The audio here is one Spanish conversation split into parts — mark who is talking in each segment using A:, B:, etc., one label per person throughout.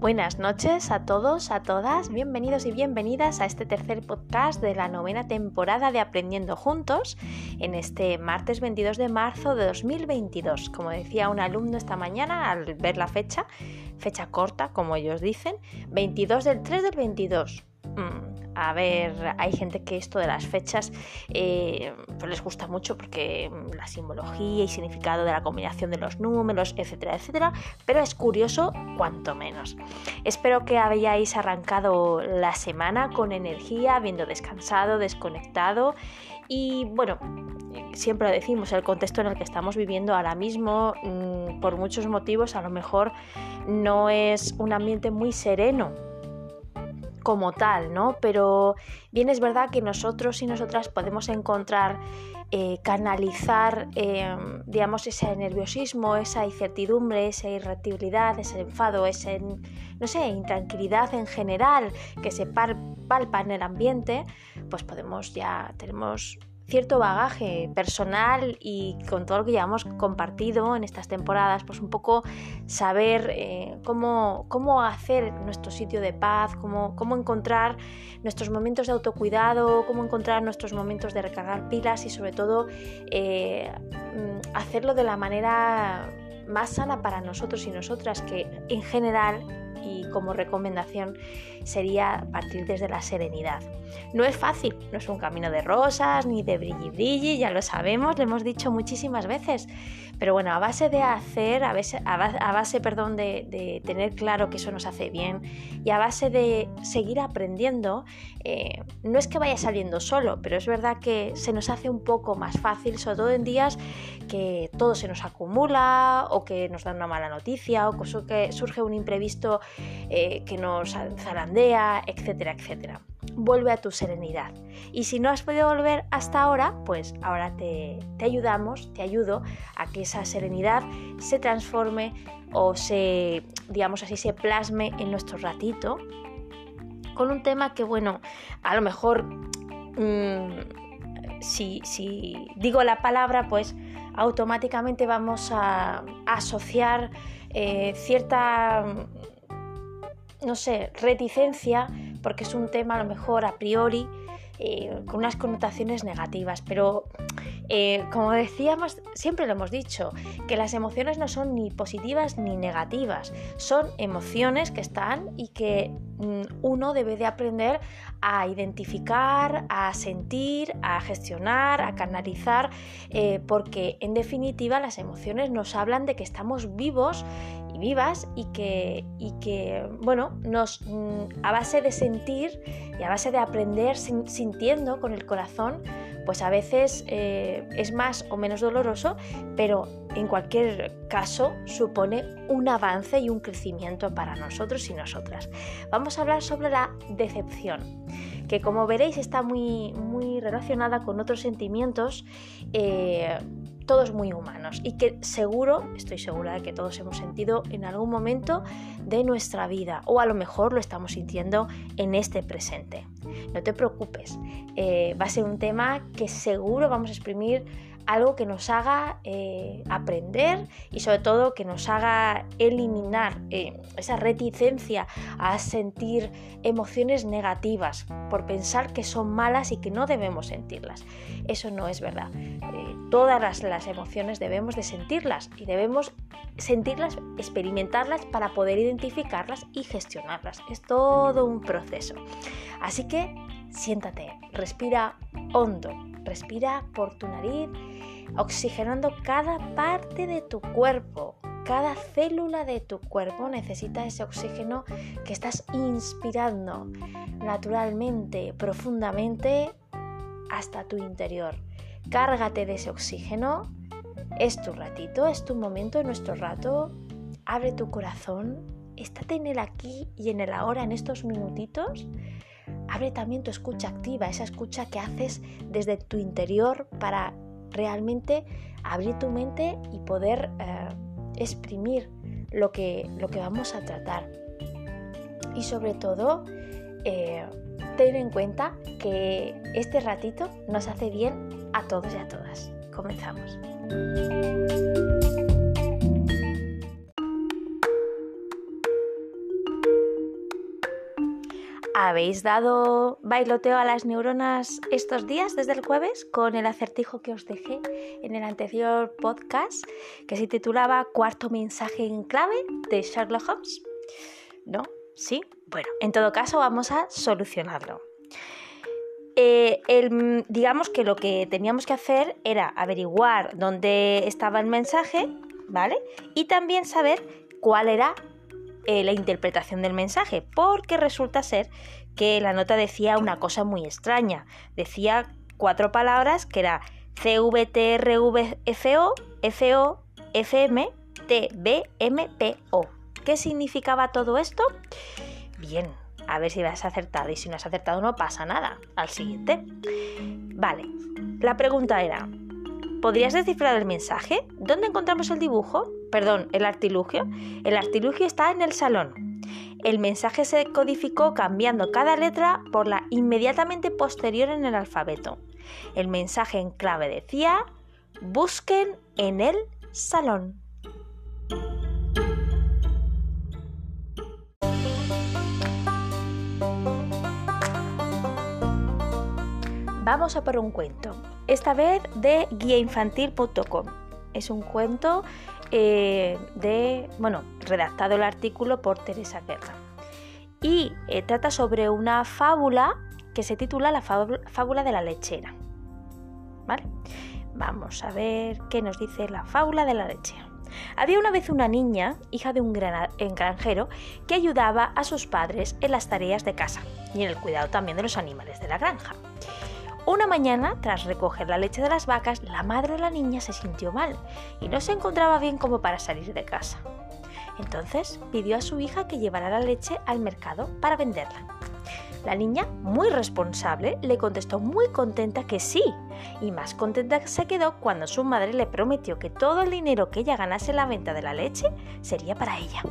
A: Buenas noches a todos, a todas, bienvenidos y bienvenidas a este tercer podcast de la novena temporada de Aprendiendo Juntos en este martes 22 de marzo de 2022. Como decía un alumno esta mañana al ver la fecha, fecha corta, como ellos dicen, 22 del 3 del 22. A ver, hay gente que esto de las fechas eh, pues les gusta mucho porque la simbología y significado de la combinación de los números, etcétera, etcétera, pero es curioso cuanto menos. Espero que hayáis arrancado la semana con energía, habiendo descansado, desconectado y bueno, siempre lo decimos, el contexto en el que estamos viviendo ahora mismo, mm, por muchos motivos, a lo mejor no es un ambiente muy sereno como tal, ¿no? Pero bien es verdad que nosotros y nosotras podemos encontrar, eh, canalizar, eh, digamos, ese nerviosismo, esa incertidumbre, esa irritabilidad, ese enfado, esa, no sé, intranquilidad en general que se palpa en el ambiente, pues podemos ya, tenemos cierto bagaje personal y con todo lo que ya hemos compartido en estas temporadas, pues un poco saber eh, cómo, cómo, hacer nuestro sitio de paz, cómo, cómo encontrar nuestros momentos de autocuidado, cómo encontrar nuestros momentos de recargar pilas y sobre todo eh, mm, hacerlo de la manera más sana para nosotros y nosotras, que en general y como recomendación sería partir desde la serenidad. No es fácil, no es un camino de rosas ni de brilli brilli, ya lo sabemos, lo hemos dicho muchísimas veces, pero bueno, a base de hacer, a base, a base, perdón, de, tener claro que eso nos hace bien y a base de seguir aprendiendo, eh, no es que vaya saliendo solo, pero es verdad que se nos hace un poco más fácil, sobre todo en días que todo se nos acumula o que nos dan una mala noticia o que surge un imprevisto eh, que nos zarandea, etcétera, etcétera vuelve a tu serenidad. Y si no has podido volver hasta ahora, pues ahora te, ayudamos, te ayudo a que esa serenidad se transforme o se, digamos así, se plasme en nuestro ratito con un tema que, bueno, a lo mejor mm, si, si, digo la palabra, pues automáticamente vamos a, asociar eh, cierta, no sé, reticencia porque es un tema a lo mejor a priori eh, con unas connotaciones negativas, pero eh, como decíamos, siempre lo hemos dicho, que las emociones no son ni positivas ni negativas, son emociones que están y que mm, uno debe de aprender a identificar, a sentir, a gestionar, a canalizar, eh, porque en definitiva las emociones nos hablan de que estamos vivos vivas y que, y que bueno, nos, mm, a base de sentir y a base de aprender sintiendo con el corazón, pues a veces eh, es más o menos doloroso, pero en cualquier caso supone un avance y un crecimiento para nosotros y nosotras. Vamos a hablar sobre la decepción, que como veréis está muy, muy relacionada con otros sentimientos. Eh, todos muy humanos y que seguro, estoy segura de que todos hemos sentido en algún momento de nuestra vida o a lo mejor lo estamos sintiendo en este presente. No te preocupes, eh, va a ser un tema que seguro vamos a exprimir algo que nos haga eh, aprender y sobre todo que nos haga eliminar eh, esa reticencia a sentir emociones negativas por pensar que son malas y que no debemos sentirlas. Eso no es verdad. Eh, todas las, las emociones debemos de sentirlas y debemos sentirlas, experimentarlas para poder identificarlas y gestionarlas. Es todo un proceso. Así que siéntate, respira hondo, respira por tu nariz, oxigenando cada parte de tu cuerpo. Cada célula de tu cuerpo necesita ese oxígeno que estás inspirando naturalmente, profundamente hasta tu interior. Cárgate de ese oxígeno. Es tu ratito, es tu momento, es nuestro rato. Abre tu corazón, estate en el aquí y en el ahora, en estos minutitos abre también tu escucha activa, esa escucha que haces desde tu interior para realmente abrir tu mente y poder eh, exprimir lo que, lo que vamos a tratar. Y sobre todo, eh, ten en cuenta que este ratito nos hace bien a todos y a todas. Comenzamos. ¿Habéis dado bailoteo a las neuronas estos días desde el jueves con el acertijo que os dejé en el anterior podcast que se titulaba Cuarto mensaje en clave de Sherlock Holmes? ¿No? ¿Sí? Bueno, en todo caso vamos a solucionarlo. Eh, digamos que lo que teníamos que hacer era averiguar dónde estaba el mensaje, ¿vale? Y también saber cuál era eh, la interpretación del mensaje, porque resulta ser que la nota decía una cosa muy extraña. Decía cuatro palabras que era CVTRVFO, FO, FM, TBMPO. ¿Qué significaba todo esto? Bien, a ver si has acertado y si no has acertado no pasa nada. Al siguiente. Vale, la pregunta era, ¿podrías descifrar el mensaje? ¿Dónde encontramos el dibujo? Perdón, el artilugio. El artilugio está en el salón. El mensaje se codificó cambiando cada letra por la inmediatamente posterior en el alfabeto. El mensaje en clave decía, busquen en el salón. Vamos a por un cuento, esta vez de guiainfantil.com. Es un cuento eh, de, bueno, redactado el artículo por Teresa Guerra. Y eh, trata sobre una fábula que se titula La fábula de la lechera. ¿Vale? Vamos a ver qué nos dice la fábula de la lechera. Había una vez una niña, hija de un granjero, que ayudaba a sus padres en las tareas de casa y en el cuidado también de los animales de la granja. Una mañana, tras recoger la leche de las vacas, la madre de la niña se sintió mal y no se encontraba bien como para salir de casa. Entonces pidió a su hija que llevara la leche al mercado para venderla. La niña, muy responsable, le contestó muy contenta que sí, y más contenta se quedó cuando su madre le prometió que todo el dinero que ella ganase en la venta de la leche sería para ella.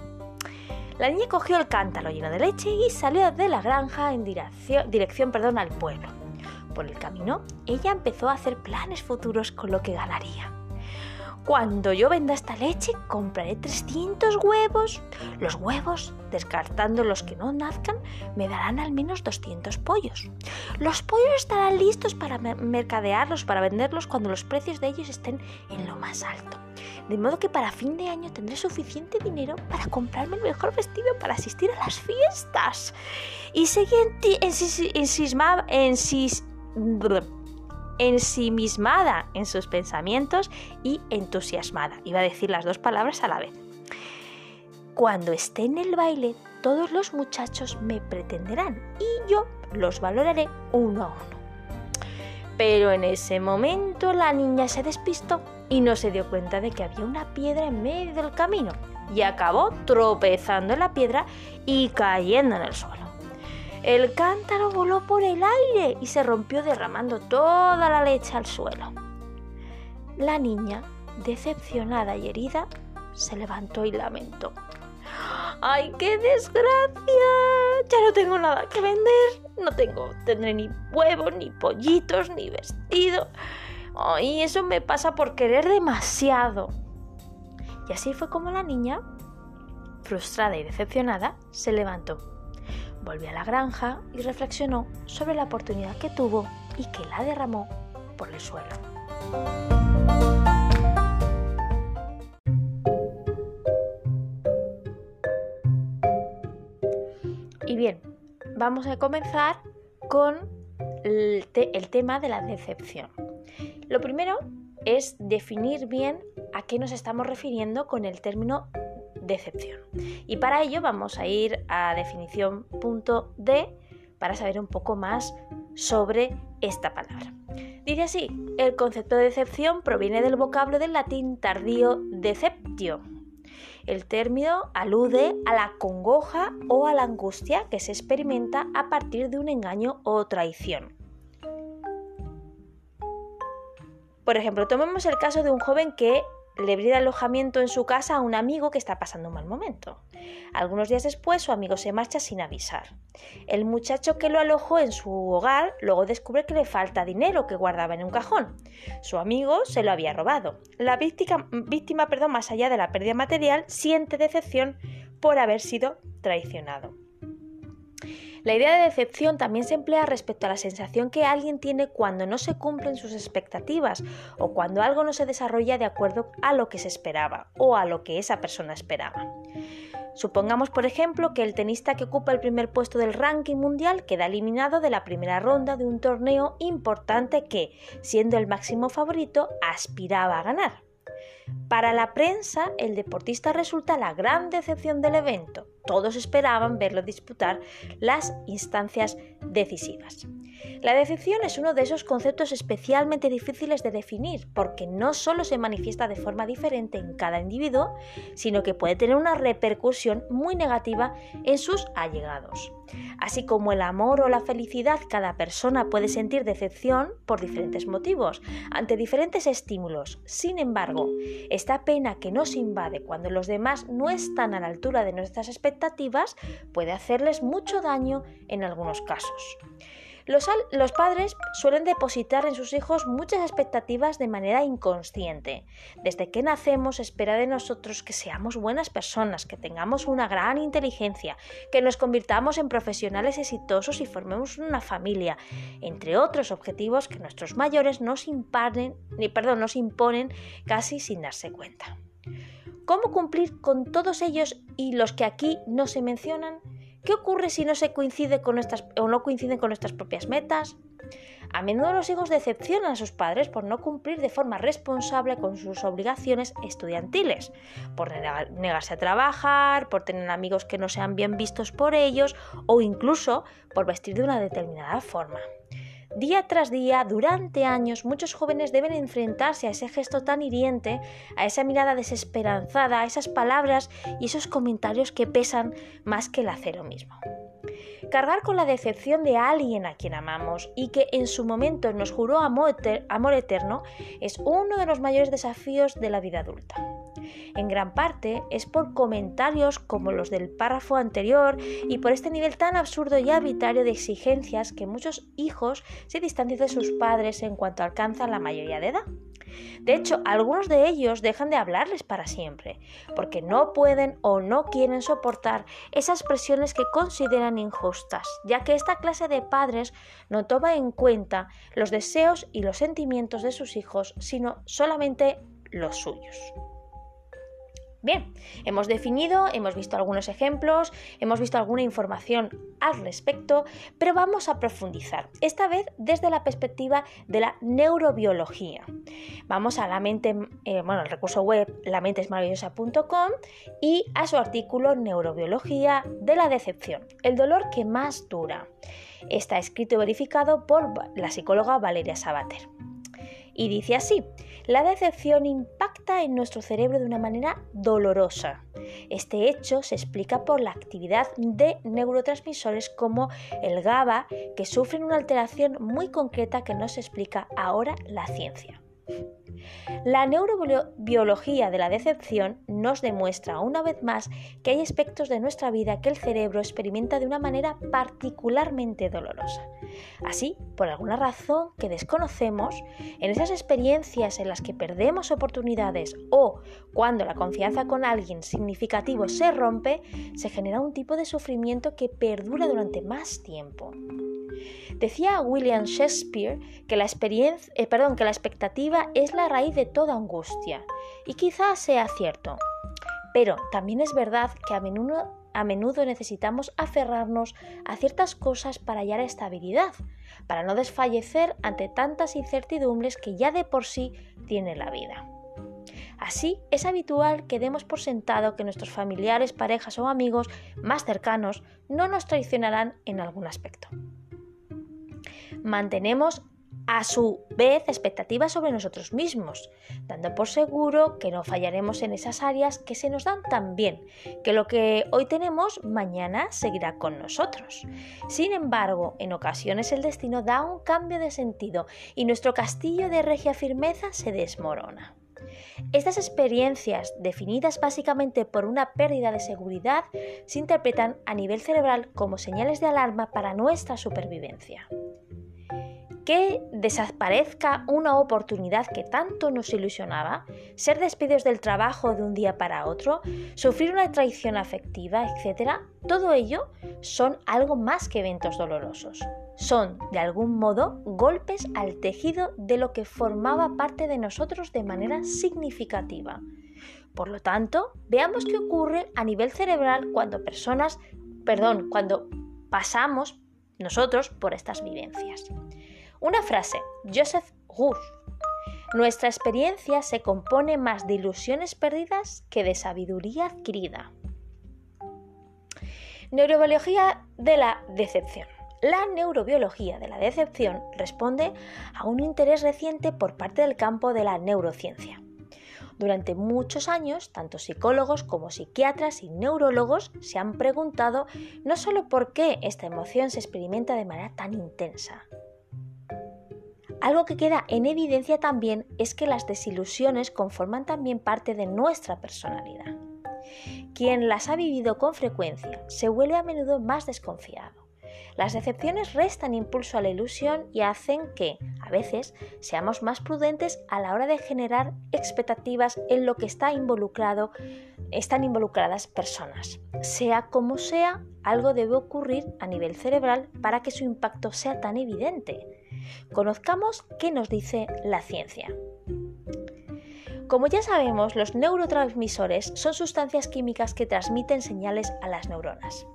A: La niña cogió el cántaro lleno de leche y salió de la granja en dirección, al pueblo el camino, ella empezó a hacer planes futuros con lo que ganaría. Cuando yo venda esta leche, compraré 300 huevos. Los huevos, descartando los que no nazcan, me darán al menos 200 pollos. Los pollos estarán listos para mercadearlos, para venderlos cuando los precios de ellos estén en lo más alto. De modo que para fin de año tendré suficiente dinero para comprarme el mejor vestido para asistir a las fiestas. Y seguí en, en, ensimismada en sus pensamientos y entusiasmada. Iba a decir las dos palabras a la vez. Cuando esté en el baile, todos los muchachos me pretenderán y yo los valoraré uno a uno. Pero en ese momento la niña se despistó y no se dio cuenta de que había una piedra en medio del camino y acabó tropezando en la piedra y cayendo en el suelo. El cántaro voló por el aire y se rompió derramando toda la leche al suelo. La niña, decepcionada y herida, se levantó y lamentó. ¡Ay, qué desgracia! Ya no tengo nada que vender. No tengo, tendré ni huevos, ni pollitos, ni vestido. ¡Ay, eso me pasa por querer demasiado! Y así fue como la niña, frustrada y decepcionada, se levantó Volvió a la granja y reflexionó sobre la oportunidad que tuvo y que la derramó por el suelo. Y bien, vamos a comenzar con el, tema de la decepción. Lo primero es definir bien a qué nos estamos refiriendo con el término decepción. Y para ello vamos a ir a definición.d para saber un poco más sobre esta palabra. Dice así, el concepto de decepción proviene del vocablo del latín tardío deceptio. El término alude a la congoja o a la angustia que se experimenta a partir de un engaño o traición. Por ejemplo, tomemos el caso de un joven que le brinda alojamiento en su casa a un amigo que está pasando un mal momento. Algunos días después su amigo se marcha sin avisar. El muchacho que lo alojó en su hogar luego descubre que le falta dinero que guardaba en un cajón. Su amigo se lo había robado. La víctima, víctima perdón, más allá de la pérdida material, siente decepción por haber sido traicionado. La idea de decepción también se emplea respecto a la sensación que alguien tiene cuando no se cumplen sus expectativas o cuando algo no se desarrolla de acuerdo a lo que se esperaba o a lo que esa persona esperaba. Supongamos, por ejemplo, que el tenista que ocupa el primer puesto del ranking mundial queda eliminado de la primera ronda de un torneo importante que, siendo el máximo favorito, aspiraba a ganar. Para la prensa, el deportista resulta la gran decepción del evento. Todos esperaban verlo disputar las instancias decisivas. La decepción es uno de esos conceptos especialmente difíciles de definir porque no solo se manifiesta de forma diferente en cada individuo, sino que puede tener una repercusión muy negativa en sus allegados. Así como el amor o la felicidad, cada persona puede sentir decepción por diferentes motivos, ante diferentes estímulos. Sin embargo, esta pena que nos invade cuando los demás no están a la altura de nuestras expectativas puede hacerles mucho daño en algunos casos. Los, padres suelen depositar en sus hijos muchas expectativas de manera inconsciente. Desde que nacemos espera de nosotros que seamos buenas personas, que tengamos una gran inteligencia, que nos convirtamos en profesionales exitosos y formemos una familia, entre otros objetivos que nuestros mayores nos, imponen, perdón, nos imponen casi sin darse cuenta. ¿Cómo cumplir con todos ellos y los que aquí no se mencionan? ¿Qué ocurre si no se coincide con nuestras o no coinciden con nuestras propias metas? A menudo los hijos decepcionan a sus padres por no cumplir de forma responsable con sus obligaciones estudiantiles, por negarse a trabajar, por tener amigos que no sean bien vistos por ellos o incluso por vestir de una determinada forma. Día tras día, durante años, muchos jóvenes deben enfrentarse a ese gesto tan hiriente, a esa mirada desesperanzada, a esas palabras y esos comentarios que pesan más que el acero mismo. Cargar con la decepción de alguien a quien amamos y que en su momento nos juró amor, eterno es uno de los mayores desafíos de la vida adulta. En gran parte es por comentarios como los del párrafo anterior y por este nivel tan absurdo y arbitrario de exigencias que muchos hijos se distancian de sus padres en cuanto alcanzan la mayoría de edad. De hecho, algunos de ellos dejan de hablarles para siempre, porque no pueden o no quieren soportar esas presiones que consideran injustas, ya que esta clase de padres no toma en cuenta los deseos y los sentimientos de sus hijos, sino solamente los suyos. Bien, hemos definido, hemos visto algunos ejemplos, hemos visto alguna información al respecto, pero vamos a profundizar, esta vez desde la perspectiva de la neurobiología. Vamos a la mente, eh, bueno, el recurso web lamentesmaravillosa.com y a su artículo Neurobiología de la decepción, el dolor que más dura. Está escrito y verificado por la psicóloga Valeria Sabater. Y dice así, la decepción impacta en nuestro cerebro de una manera dolorosa. Este hecho se explica por la actividad de neurotransmisores como el GABA, que sufren una alteración muy concreta que no se explica ahora la ciencia. La neurobiología de la decepción nos demuestra una vez más que hay aspectos de nuestra vida que el cerebro experimenta de una manera particularmente dolorosa. Así, por alguna razón que desconocemos, en esas experiencias en las que perdemos oportunidades o cuando la confianza con alguien significativo se rompe, se genera un tipo de sufrimiento que perdura durante más tiempo. Decía William Shakespeare que la, experiencia, eh, perdón, que la expectativa es la raíz de toda angustia, y quizás sea cierto. Pero también es verdad que a menudo, a menudo necesitamos aferrarnos a ciertas cosas para hallar estabilidad, para no desfallecer ante tantas incertidumbres que ya de por sí tiene la vida. Así, es habitual que demos por sentado que nuestros familiares, parejas o amigos más cercanos no nos traicionarán en algún aspecto mantenemos a su vez expectativas sobre nosotros mismos, dando por seguro que no fallaremos en esas áreas que se nos dan tan bien, que lo que hoy tenemos mañana seguirá con nosotros. Sin embargo, en ocasiones el destino da un cambio de sentido y nuestro castillo de regia firmeza se desmorona. Estas experiencias, definidas básicamente por una pérdida de seguridad, se interpretan a nivel cerebral como señales de alarma para nuestra supervivencia. Que desaparezca una oportunidad que tanto nos ilusionaba, ser despedidos del trabajo de un día para otro, sufrir una traición afectiva, etc., todo ello son algo más que eventos dolorosos. Son, de algún modo, golpes al tejido de lo que formaba parte de nosotros de manera significativa. Por lo tanto, veamos qué ocurre a nivel cerebral cuando personas, perdón, cuando pasamos nosotros por estas vivencias. Una frase, Joseph Ruth. Nuestra experiencia se compone más de ilusiones perdidas que de sabiduría adquirida. Neurobiología de la decepción. La neurobiología de la decepción responde a un interés reciente por parte del campo de la neurociencia. Durante muchos años, tanto psicólogos como psiquiatras y neurólogos se han preguntado no solo por qué esta emoción se experimenta de manera tan intensa. Algo que queda en evidencia también es que las desilusiones conforman también parte de nuestra personalidad. Quien las ha vivido con frecuencia se vuelve a menudo más desconfiado las decepciones restan impulso a la ilusión y hacen que, a veces, seamos más prudentes a la hora de generar expectativas en lo que está involucrado, están involucradas personas. Sea como sea, algo debe ocurrir a nivel cerebral para que su impacto sea tan evidente. Conozcamos qué nos dice la ciencia. Como ya sabemos, los neurotransmisores son sustancias químicas que transmiten señales a las neuronas.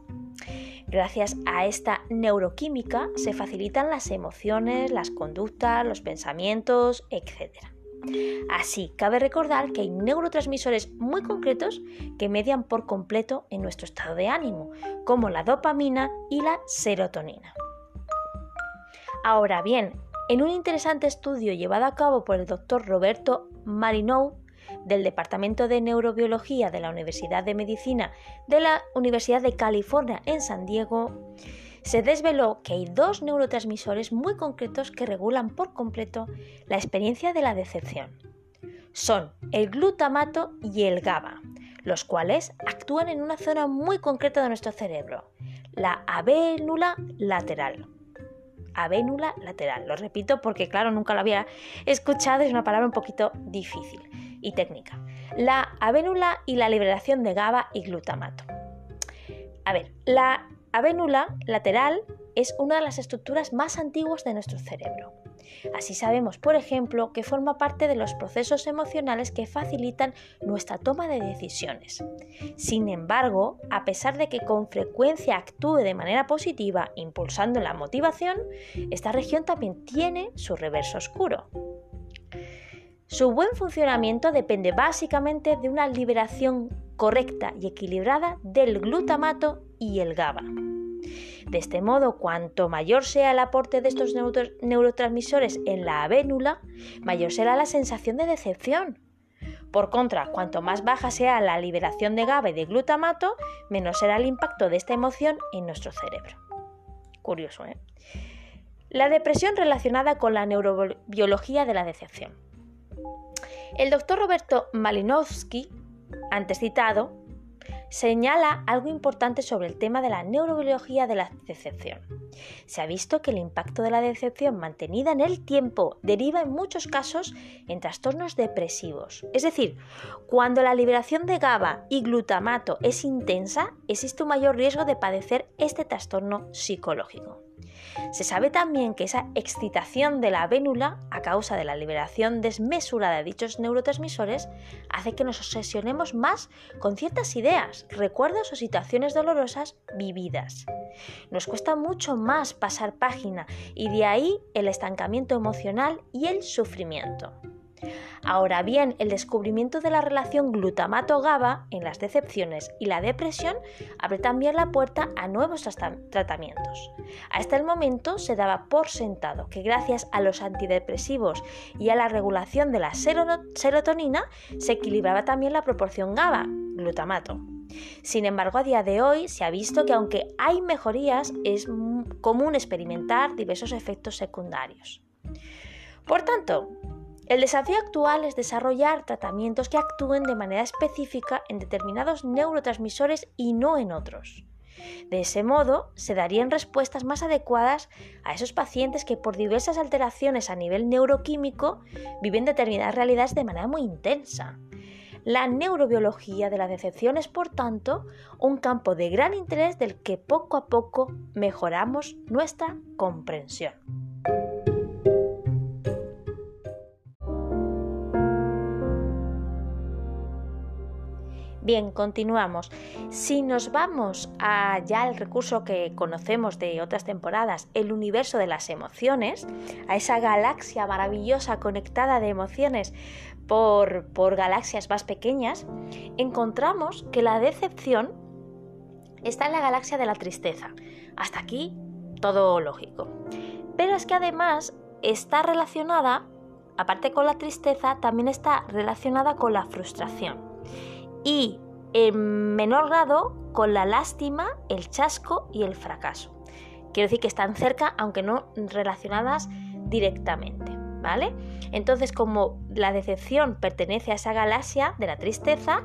A: Gracias a esta neuroquímica se facilitan las emociones, las conductas, los pensamientos, etc. Así, cabe recordar que hay neurotransmisores muy concretos que median por completo en nuestro estado de ánimo, como la dopamina y la serotonina. Ahora bien, en un interesante estudio llevado a cabo por el doctor Roberto Marinou del Departamento de Neurobiología de la Universidad de Medicina de la Universidad de California en San Diego, se desveló que hay dos neurotransmisores muy concretos que regulan por completo la experiencia de la decepción. Son el glutamato y el GABA, los cuales actúan en una zona muy concreta de nuestro cerebro, la avénula lateral. Avénula lateral, lo repito porque claro, nunca lo había escuchado, es una palabra un poquito difícil y técnica. La avénula y la liberación de GABA y glutamato. A ver, la avénula lateral es una de las estructuras más antiguas de nuestro cerebro. Así sabemos, por ejemplo, que forma parte de los procesos emocionales que facilitan nuestra toma de decisiones. Sin embargo, a pesar de que con frecuencia actúe de manera positiva, impulsando la motivación, esta región también tiene su reverso oscuro. Su buen funcionamiento depende básicamente de una liberación correcta y equilibrada del glutamato y el GABA. De este modo, cuanto mayor sea el aporte de estos neurotransmisores en la avénula, mayor será la sensación de decepción. Por contra, cuanto más baja sea la liberación de GABA y de glutamato, menos será el impacto de esta emoción en nuestro cerebro. Curioso, ¿eh? La depresión relacionada con la neurobiología de la decepción. El doctor Roberto Malinowski, antes citado, señala algo importante sobre el tema de la neurobiología de la decepción. Se ha visto que el impacto de la decepción mantenida en el tiempo deriva en muchos casos en trastornos depresivos. Es decir, cuando la liberación de GABA y glutamato es intensa, existe un mayor riesgo de padecer este trastorno psicológico. Se sabe también que esa excitación de la vénula, a causa de la liberación desmesurada de dichos neurotransmisores, hace que nos obsesionemos más con ciertas ideas, recuerdos o situaciones dolorosas vividas. Nos cuesta mucho más pasar página y de ahí el estancamiento emocional y el sufrimiento. Ahora bien, el descubrimiento de la relación glutamato-GABA en las decepciones y la depresión abre también la puerta a nuevos tratamientos. Hasta el momento se daba por sentado que gracias a los antidepresivos y a la regulación de la serotonina se equilibraba también la proporción GABA, glutamato. Sin embargo, a día de hoy se ha visto que aunque hay mejorías, es común experimentar diversos efectos secundarios. Por tanto, el desafío actual es desarrollar tratamientos que actúen de manera específica en determinados neurotransmisores y no en otros. De ese modo, se darían respuestas más adecuadas a esos pacientes que por diversas alteraciones a nivel neuroquímico viven determinadas realidades de manera muy intensa. La neurobiología de la decepción es, por tanto, un campo de gran interés del que poco a poco mejoramos nuestra comprensión. Bien, continuamos. Si nos vamos a ya al recurso que conocemos de otras temporadas, el universo de las emociones, a esa galaxia maravillosa conectada de emociones por, por galaxias más pequeñas, encontramos que la decepción está en la galaxia de la tristeza. Hasta aquí todo lógico. Pero es que además está relacionada, aparte con la tristeza, también está relacionada con la frustración y en menor grado con la lástima, el chasco y el fracaso. Quiero decir que están cerca, aunque no relacionadas directamente, ¿vale? Entonces, como la decepción pertenece a esa galaxia de la tristeza,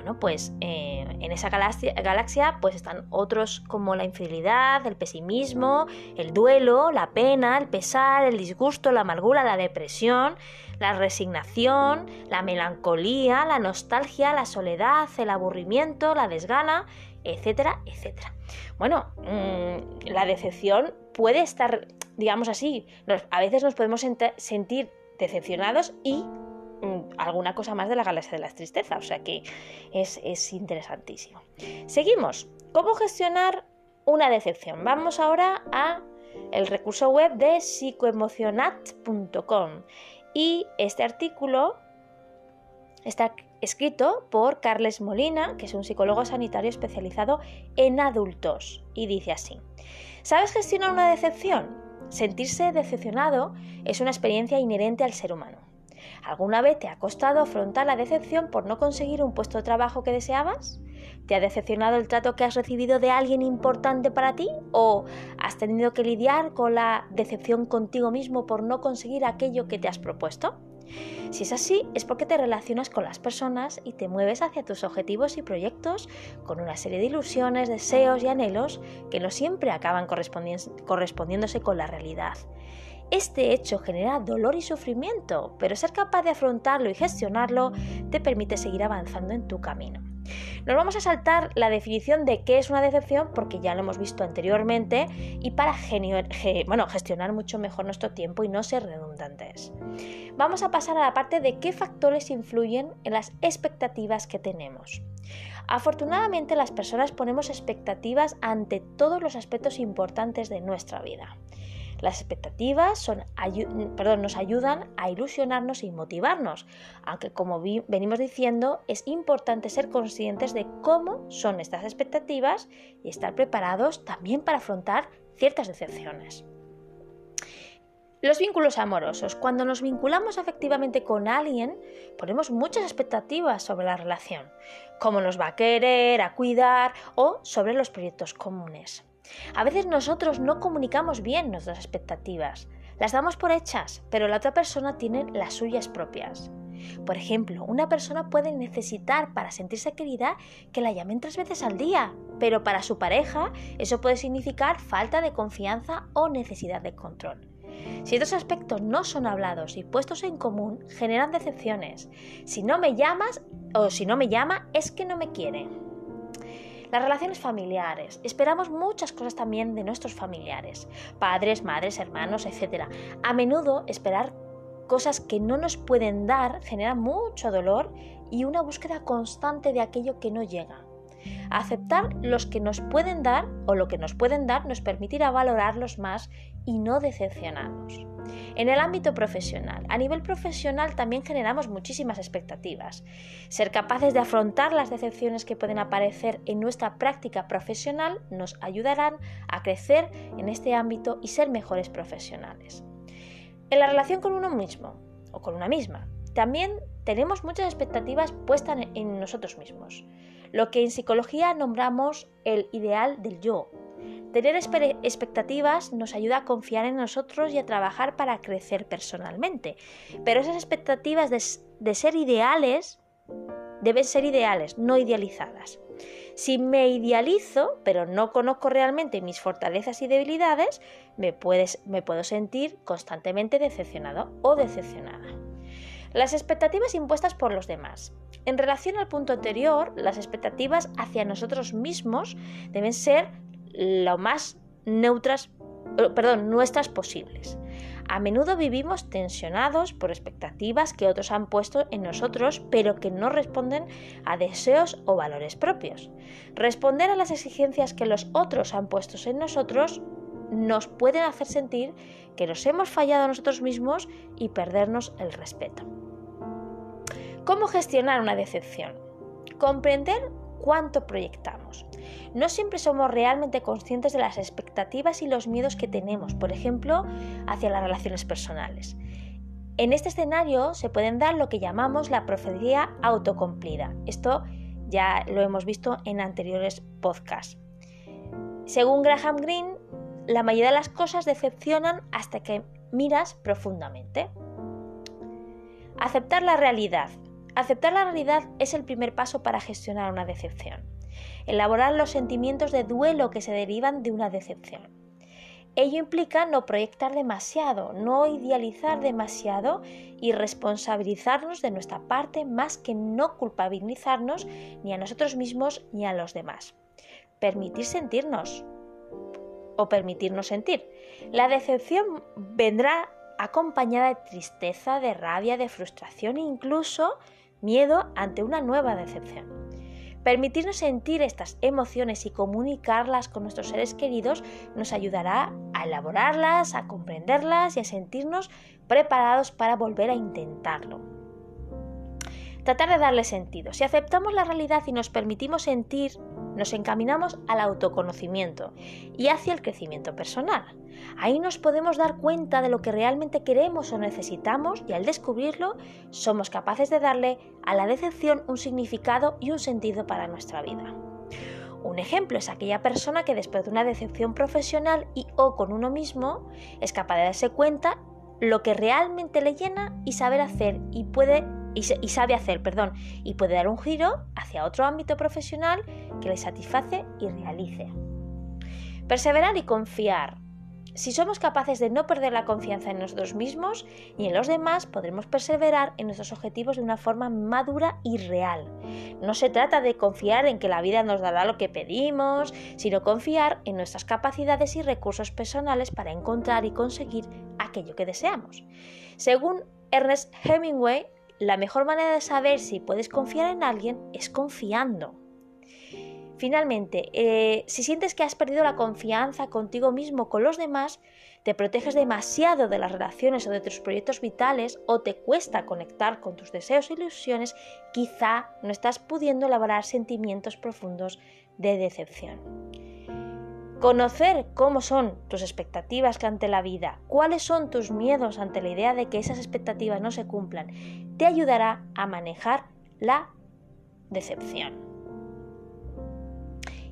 A: bueno, pues eh, en esa galaxia, galaxia, pues están otros como la infidelidad, el pesimismo, el duelo, la pena, el pesar, el disgusto, la amargura, la depresión, la resignación, la melancolía, la nostalgia, la soledad, el aburrimiento, la desgana, etcétera, etcétera. Bueno, mm, la decepción puede estar, digamos así, a veces nos podemos sentir decepcionados y alguna cosa más de la galaxia de las tristezas, o sea que es, es interesantísimo. Seguimos. ¿Cómo gestionar una decepción? Vamos ahora a el recurso web de psicoemocionat.com y este artículo está escrito por Carles Molina, que es un psicólogo sanitario especializado en adultos, y dice así, ¿sabes gestionar una decepción? Sentirse decepcionado es una experiencia inherente al ser humano. ¿Alguna vez te ha costado afrontar la decepción por no conseguir un puesto de trabajo que deseabas? ¿Te ha decepcionado el trato que has recibido de alguien importante para ti? ¿O has tenido que lidiar con la decepción contigo mismo por no conseguir aquello que te has propuesto? Si es así, es porque te relacionas con las personas y te mueves hacia tus objetivos y proyectos con una serie de ilusiones, deseos y anhelos que no siempre acaban correspondiéndose con la realidad. Este hecho genera dolor y sufrimiento, pero ser capaz de afrontarlo y gestionarlo te permite seguir avanzando en tu camino. Nos vamos a saltar la definición de qué es una decepción porque ya lo hemos visto anteriormente y para gestionar mucho mejor nuestro tiempo y no ser redundantes. Vamos a pasar a la parte de qué factores influyen en las expectativas que tenemos. Afortunadamente las personas ponemos expectativas ante todos los aspectos importantes de nuestra vida. Las expectativas nos ayudan a ilusionarnos y motivarnos, aunque como venimos diciendo es importante ser conscientes de cómo son estas expectativas y estar preparados también para afrontar ciertas decepciones. Los vínculos amorosos. Cuando nos vinculamos afectivamente con alguien, ponemos muchas expectativas sobre la relación, cómo nos va a querer, a cuidar o sobre los proyectos comunes. A veces nosotros no comunicamos bien nuestras expectativas, las damos por hechas, pero la otra persona tiene las suyas propias. Por ejemplo, una persona puede necesitar para sentirse querida que la llamen tres veces al día, pero para su pareja eso puede significar falta de confianza o necesidad de control. Si estos aspectos no son hablados y puestos en común, generan decepciones. Si no me llamas o si no me llama es que no me quiere. Las relaciones familiares. Esperamos muchas cosas también de nuestros familiares, padres, madres, hermanos, etc. A menudo esperar cosas que no nos pueden dar genera mucho dolor y una búsqueda constante de aquello que no llega. Aceptar los que nos pueden dar o lo que nos pueden dar nos permitirá valorarlos más y no decepcionarnos. En el ámbito profesional, a nivel profesional también generamos muchísimas expectativas. Ser capaces de afrontar las decepciones que pueden aparecer en nuestra práctica profesional nos ayudarán a crecer en este ámbito y ser mejores profesionales. En la relación con uno mismo o con una misma, también tenemos muchas expectativas puestas en nosotros mismos, lo que en psicología nombramos el ideal del yo, Tener expectativas nos ayuda a confiar en nosotros y a trabajar para crecer personalmente. Pero esas expectativas de, ser ideales deben ser ideales, no idealizadas. Si me idealizo, pero no conozco realmente mis fortalezas y debilidades, me, puedo sentir constantemente decepcionado o decepcionada. Las expectativas impuestas por los demás. En relación al punto anterior, las expectativas hacia nosotros mismos deben ser lo más neutras, eh, perdón, nuestras posibles. A menudo vivimos tensionados por expectativas que otros han puesto en nosotros, pero que no responden a deseos o valores propios. Responder a las exigencias que los otros han puesto en nosotros nos pueden hacer sentir que nos hemos fallado a nosotros mismos y perdernos el respeto. ¿Cómo gestionar una decepción? Comprender cuánto proyectamos. No siempre somos realmente conscientes de las expectativas y los miedos que tenemos, por ejemplo, hacia las relaciones personales. En este escenario se pueden dar lo que llamamos la profecía autocumplida. Esto ya lo hemos visto en anteriores podcasts. Según Graham Greene, la mayoría de las cosas decepcionan hasta que miras profundamente. Aceptar la realidad. Aceptar la realidad es el primer paso para gestionar una decepción. Elaborar los sentimientos de duelo que se derivan de una decepción. Ello implica no proyectar demasiado, no idealizar demasiado y responsabilizarnos de nuestra parte más que no culpabilizarnos ni a nosotros mismos ni a los demás. Permitir sentirnos o permitirnos sentir. La decepción vendrá acompañada de tristeza, de rabia, de frustración e incluso miedo ante una nueva decepción. Permitirnos sentir estas emociones y comunicarlas con nuestros seres queridos nos ayudará a elaborarlas, a comprenderlas y a sentirnos preparados para volver a intentarlo. Tratar de darle sentido. Si aceptamos la realidad y nos permitimos sentir, nos encaminamos al autoconocimiento y hacia el crecimiento personal. Ahí nos podemos dar cuenta de lo que realmente queremos o necesitamos y al descubrirlo somos capaces de darle a la decepción un significado y un sentido para nuestra vida. Un ejemplo es aquella persona que después de una decepción profesional y o con uno mismo es capaz de darse cuenta lo que realmente le llena y saber hacer y puede y, sabe hacer, perdón, y puede dar un giro hacia otro ámbito profesional que le satisface y realice. Perseverar y confiar. Si somos capaces de no perder la confianza en nosotros mismos y en los demás, podremos perseverar en nuestros objetivos de una forma madura y real. No se trata de confiar en que la vida nos dará lo que pedimos, sino confiar en nuestras capacidades y recursos personales para encontrar y conseguir aquello que deseamos. Según Ernest Hemingway, la mejor manera de saber si puedes confiar en alguien es confiando. Finalmente, eh, si sientes que has perdido la confianza contigo mismo, con los demás, te proteges demasiado de las relaciones o de tus proyectos vitales o te cuesta conectar con tus deseos e ilusiones, quizá no estás pudiendo elaborar sentimientos profundos de decepción. Conocer cómo son tus expectativas ante la vida, cuáles son tus miedos ante la idea de que esas expectativas no se cumplan, te ayudará a manejar la decepción.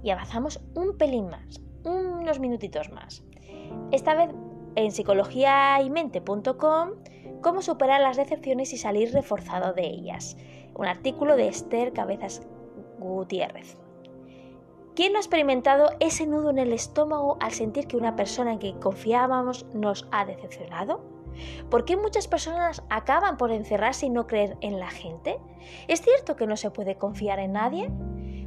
A: Y avanzamos un pelín más, unos minutitos más. Esta vez en psicologiaymente.com, cómo superar las decepciones y salir reforzado de ellas. Un artículo de Esther Cabezas Gutiérrez. ¿Quién no ha experimentado ese nudo en el estómago al sentir que una persona en quien confiábamos nos ha decepcionado? ¿Por qué muchas personas acaban por encerrarse y no creer en la gente? ¿Es cierto que no se puede confiar en nadie?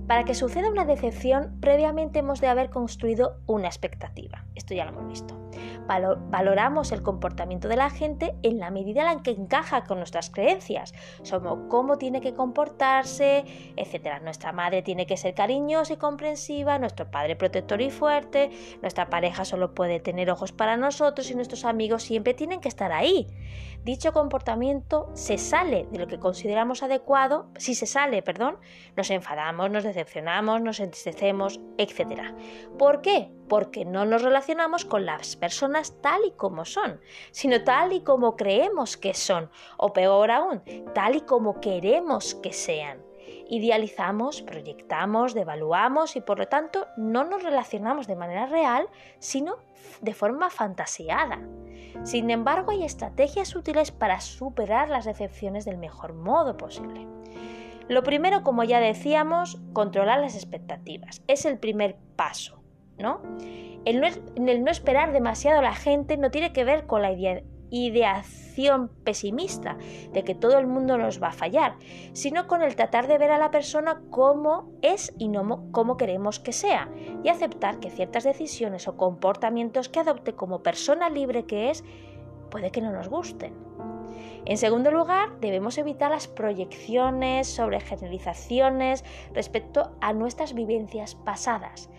A: Para que suceda una decepción, previamente hemos de haber construido una expectativa. Esto ya lo hemos visto valoramos el comportamiento de la gente en la medida en la que encaja con nuestras creencias. Somos cómo tiene que comportarse, etc. Nuestra madre tiene que ser cariñosa y comprensiva, nuestro padre protector y fuerte, nuestra pareja solo puede tener ojos para nosotros y nuestros amigos siempre tienen que estar ahí. Dicho comportamiento se sale de lo que consideramos adecuado, si se sale, perdón, nos enfadamos, nos decepcionamos, nos entristecemos, etc. ¿Por qué? Porque no nos relacionamos con las personas tal y como son, sino tal y como creemos que son, o peor aún, tal y como queremos que sean. Idealizamos, proyectamos, devaluamos y por lo tanto no nos relacionamos de manera real, sino de forma fantaseada. Sin embargo, hay estrategias útiles para superar las decepciones del mejor modo posible. Lo primero, como ya decíamos, controlar las expectativas. Es el primer paso, ¿no? El no, esperar demasiado a la gente no tiene que ver con la ideación pesimista de que todo el mundo nos va a fallar, sino con el tratar de ver a la persona como es y no como queremos que sea, y aceptar que ciertas decisiones o comportamientos que adopte como persona libre que es, puede que no nos gusten. En segundo lugar, debemos evitar las proyecciones sobre generalizaciones respecto a nuestras vivencias pasadas.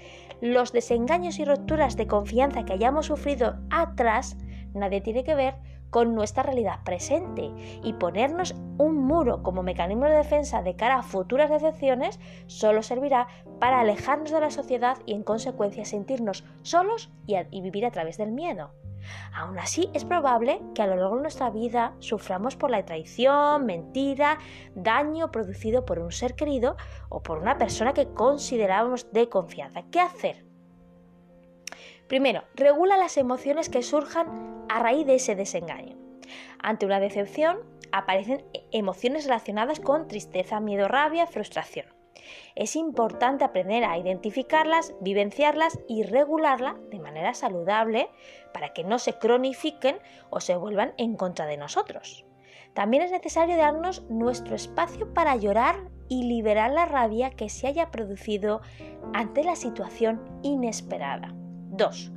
A: Los desengaños y rupturas de confianza que hayamos sufrido atrás nadie tiene que ver con nuestra realidad presente y ponernos un muro como mecanismo de defensa de cara a futuras decepciones solo servirá para alejarnos de la sociedad y en consecuencia sentirnos solos y, y vivir a través del miedo. Aún así, es probable que a lo largo de nuestra vida suframos por la traición, mentira, daño producido por un ser querido o por una persona que considerábamos de confianza. ¿Qué hacer? Primero, regula las emociones que surjan a raíz de ese desengaño. Ante una decepción, aparecen emociones relacionadas con tristeza, miedo, rabia, frustración. Es importante aprender a identificarlas, vivenciarlas y regularlas de manera saludable para que no se cronifiquen o se vuelvan en contra de nosotros. También es necesario darnos nuestro espacio para llorar y liberar la rabia que se haya producido ante la situación inesperada. 2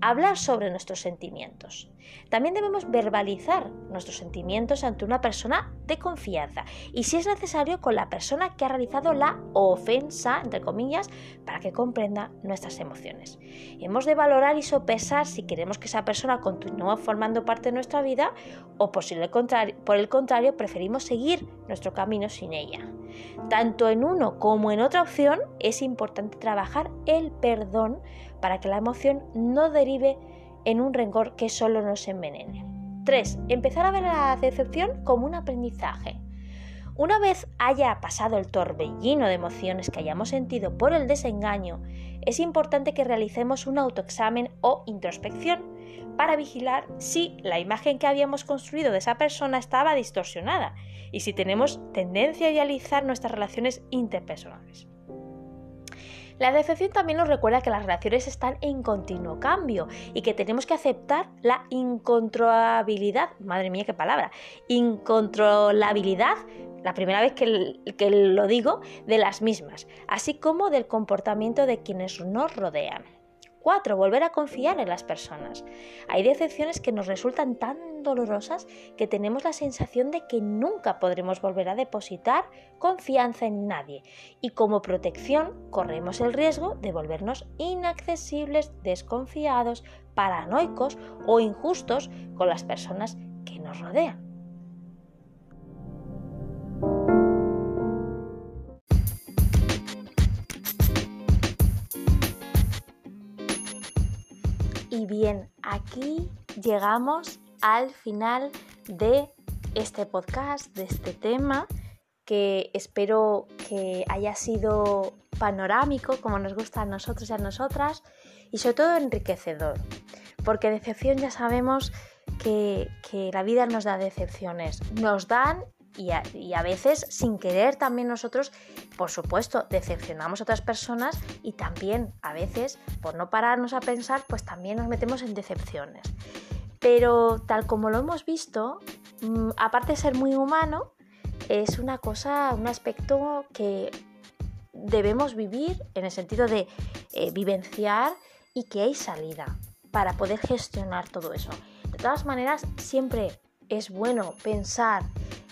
A: hablar sobre nuestros sentimientos. También debemos verbalizar nuestros sentimientos ante una persona de confianza y si es necesario con la persona que ha realizado la ofensa, entre comillas, para que comprenda nuestras emociones. Hemos de valorar y sopesar si queremos que esa persona continúe formando parte de nuestra vida o por, el contrario, preferimos seguir nuestro camino sin ella. Tanto en uno como en otra opción es importante trabajar el perdón para que la emoción no derive en un rencor que solo nos envenene. 3. Empezar a ver la decepción como un aprendizaje. Una vez haya pasado el torbellino de emociones que hayamos sentido por el desengaño, es importante que realicemos un autoexamen o introspección para vigilar si la imagen que habíamos construido de esa persona estaba distorsionada y si tenemos tendencia a idealizar nuestras relaciones interpersonales. La decepción también nos recuerda que las relaciones están en continuo cambio y que tenemos que aceptar la incontrolabilidad, madre mía qué palabra, incontrolabilidad, la primera vez que, lo digo, de las mismas, así como del comportamiento de quienes nos rodean. 4. Volver a confiar en las personas. Hay decepciones que nos resultan tan dolorosas que tenemos la sensación de que nunca podremos volver a depositar confianza en nadie y como protección corremos el riesgo de volvernos inaccesibles, desconfiados, paranoicos o injustos con las personas que nos rodean. Y bien, aquí llegamos al final de este podcast, de este tema, que espero que haya sido panorámico, como nos gusta a nosotros y a nosotras, y sobre todo enriquecedor, porque decepción ya sabemos que, la vida nos da decepciones, nos dan y a, veces sin querer también nosotros, por supuesto, decepcionamos a otras personas y también a veces, por no pararnos a pensar, pues también nos metemos en decepciones. Pero tal como lo hemos visto, mm, aparte de ser muy humano, es una cosa, un aspecto que debemos vivir en el sentido de eh, vivenciar y que hay salida para poder gestionar todo eso. De todas maneras, siempre es bueno pensar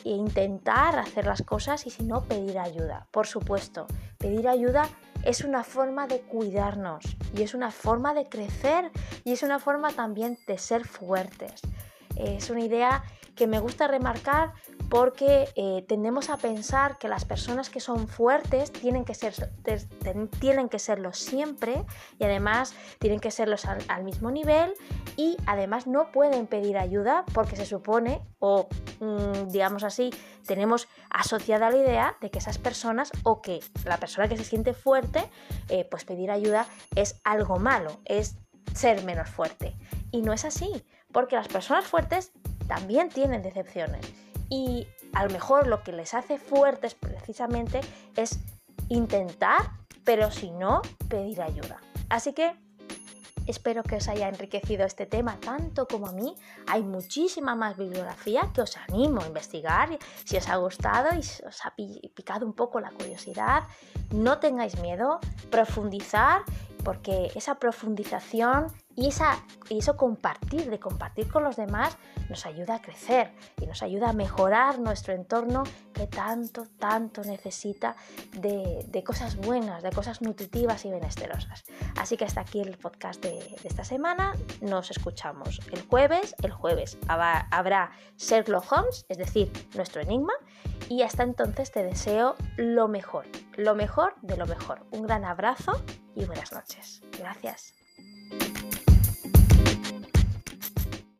A: e intentar hacer las cosas y si no, pedir ayuda. Por supuesto, pedir ayuda es una forma de cuidarnos y es una forma de crecer y es una forma también de ser fuertes. Es una idea que me gusta remarcar porque eh, tendemos a pensar que las personas que son fuertes tienen que, ser, tienen que serlo siempre y además tienen que serlos al, mismo nivel y además no pueden pedir ayuda porque se supone, o mm, digamos así, tenemos asociada la idea de que esas personas o que la persona que se siente fuerte, eh, pues pedir ayuda es algo malo, es ser menos fuerte. Y no es así, porque las personas fuertes también tienen decepciones y a lo mejor lo que les hace fuertes precisamente es intentar, pero si no, pedir ayuda. Así que Espero que os haya enriquecido este tema tanto como a mí. Hay muchísima más bibliografía que os animo a investigar. Si os ha gustado y os ha picado un poco la curiosidad, no tengáis miedo, profundizar porque esa profundización y, esa, eso compartir, de compartir con los demás, nos ayuda a crecer y nos ayuda a mejorar nuestro entorno que tanto, tanto necesita de, cosas buenas, de cosas nutritivas y benesterosas. Así que hasta aquí el podcast de, de esta semana. Nos escuchamos el jueves. El jueves habrá Sherlock Holmes, es decir, nuestro enigma y hasta entonces te deseo lo mejor, lo mejor de lo mejor. Un gran abrazo y buenas noches. Gracias.